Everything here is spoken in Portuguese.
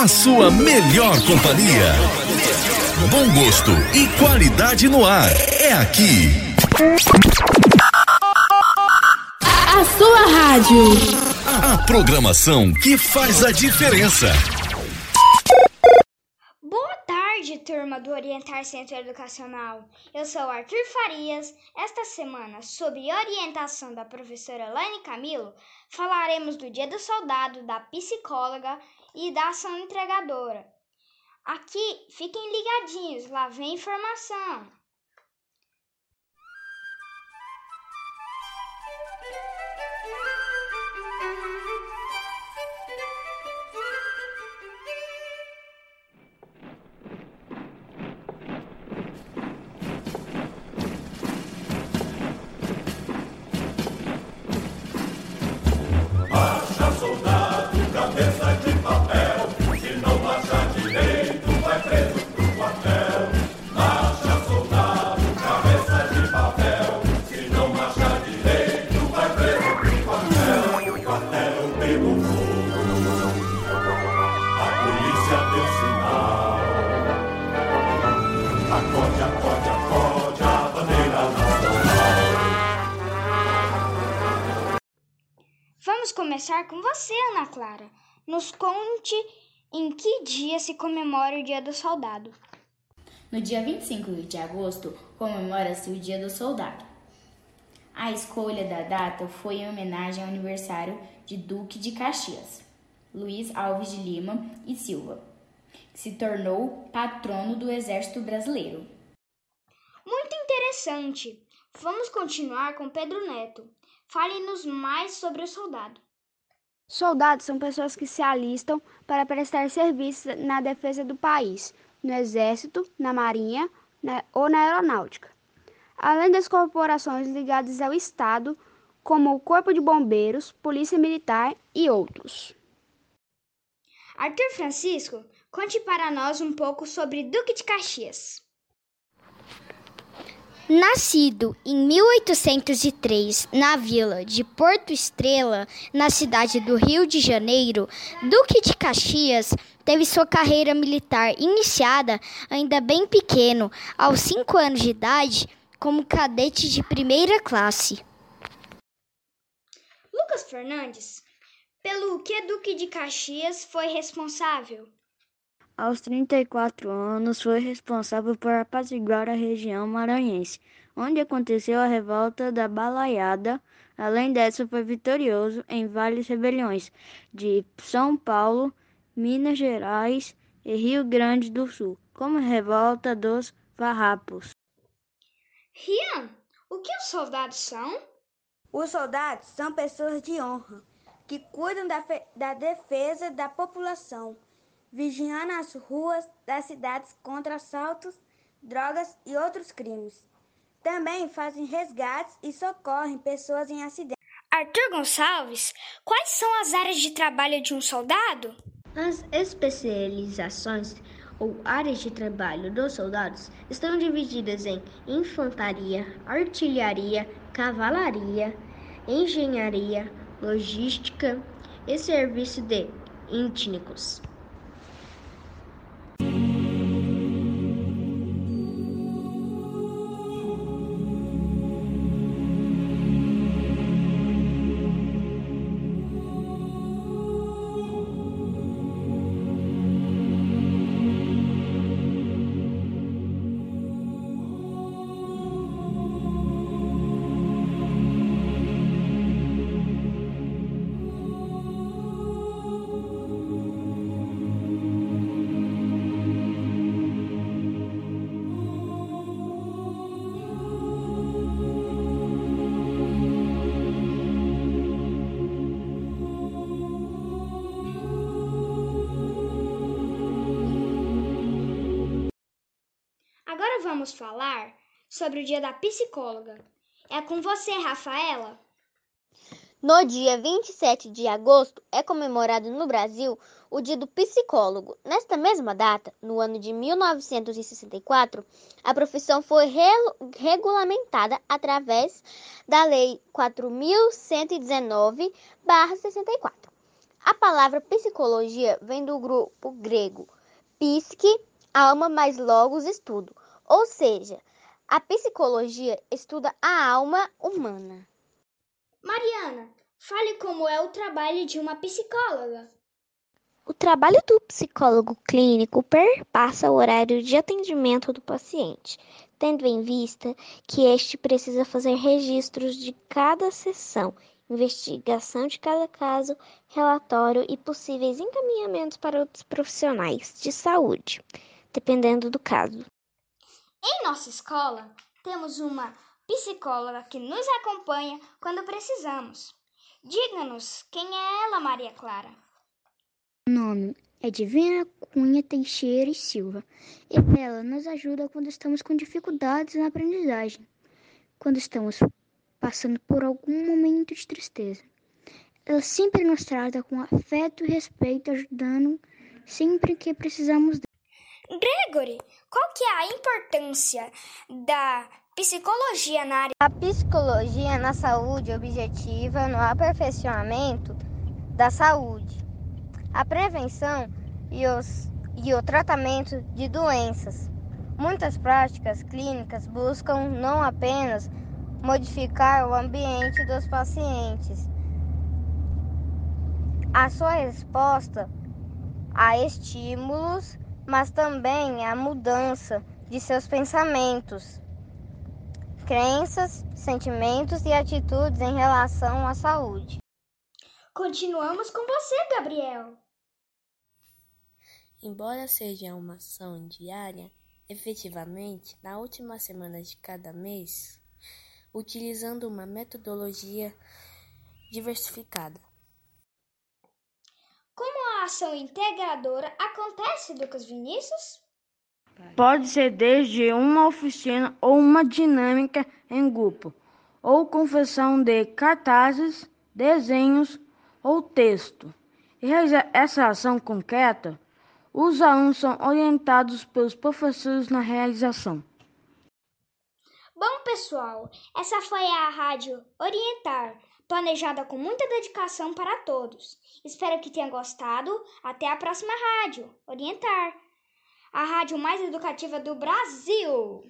a sua melhor companhia. Bom gosto e qualidade no ar. É aqui. A sua rádio. A programação que faz a diferença. Boa tarde, turma do Orientar Centro Educacional. Eu sou Arthur Farias. Esta semana, sob orientação da professora Laine Camilo, falaremos do Dia do Soldado, da psicóloga e da ação entregadora. Aqui, fiquem ligadinhos, lá vem informação. Começar com você, Ana Clara. Nos conte em que dia se comemora o Dia do Soldado. No dia 25 de agosto, comemora-se o Dia do Soldado. A escolha da data foi em homenagem ao aniversário de Duque de Caxias, Luiz Alves de Lima e Silva, que se tornou patrono do Exército Brasileiro. Muito interessante. Vamos continuar com Pedro Neto. Fale-nos mais sobre o soldado. Soldados são pessoas que se alistam para prestar serviço na defesa do país, no Exército, na Marinha na, ou na Aeronáutica. Além das corporações ligadas ao Estado, como o Corpo de Bombeiros, Polícia Militar e outros. Arthur Francisco, conte para nós um pouco sobre Duque de Caxias. Nascido em 1803 na vila de Porto Estrela, na cidade do Rio de Janeiro, Duque de Caxias teve sua carreira militar iniciada ainda bem pequeno, aos 5 anos de idade, como cadete de primeira classe. Lucas Fernandes, pelo que Duque de Caxias foi responsável? Aos 34 anos, foi responsável por apaziguar a região maranhense, onde aconteceu a revolta da Balaiada. Além dessa, foi vitorioso em várias rebeliões de São Paulo, Minas Gerais e Rio Grande do Sul, como a revolta dos Farrapos. Rian, o que os soldados são? Os soldados são pessoas de honra que cuidam da, da defesa da população vigiando as ruas das cidades contra assaltos, drogas e outros crimes. Também fazem resgates e socorrem pessoas em acidentes. Arthur Gonçalves, quais são as áreas de trabalho de um soldado? As especializações ou áreas de trabalho dos soldados estão divididas em infantaria, artilharia, cavalaria, engenharia, logística e serviço de étnicos. Vamos falar sobre o dia da psicóloga. É com você, Rafaela. No dia 27 de agosto é comemorado no Brasil o Dia do Psicólogo. Nesta mesma data, no ano de 1964, a profissão foi re regulamentada através da Lei 4119/64. A palavra psicologia vem do grupo grego psique, alma mais logos estudo, ou seja, a psicologia estuda a alma humana. Mariana, fale como é o trabalho de uma psicóloga. O trabalho do psicólogo clínico perpassa o horário de atendimento do paciente, tendo em vista que este precisa fazer registros de cada sessão, investigação de cada caso, relatório e possíveis encaminhamentos para outros profissionais de saúde, dependendo do caso. Em nossa escola, temos uma psicóloga que nos acompanha quando precisamos. Diga-nos quem é ela, Maria Clara. O nome é Divina Cunha Teixeira e Silva. E ela nos ajuda quando estamos com dificuldades na aprendizagem, quando estamos passando por algum momento de tristeza. Ela sempre nos trata com afeto e respeito, ajudando sempre que precisamos. Gregory, qual que é a importância da psicologia na área? A psicologia na saúde objetiva no aperfeiçoamento da saúde, a prevenção e, os, e o tratamento de doenças. Muitas práticas clínicas buscam não apenas modificar o ambiente dos pacientes, a sua resposta a estímulos, mas também a mudança de seus pensamentos, crenças, sentimentos e atitudes em relação à saúde. Continuamos com você, Gabriel. Embora seja uma ação diária, efetivamente, na última semana de cada mês, utilizando uma metodologia diversificada. A ação integradora acontece, Lucas Vinícius? Pode ser desde uma oficina ou uma dinâmica em grupo, ou confecção de cartazes, desenhos ou texto. E essa ação concreta, os alunos são orientados pelos professores na realização. Bom, pessoal, essa foi a Rádio Orientar, planejada com muita dedicação para todos. Espero que tenham gostado. Até a próxima rádio Orientar, a rádio mais educativa do Brasil.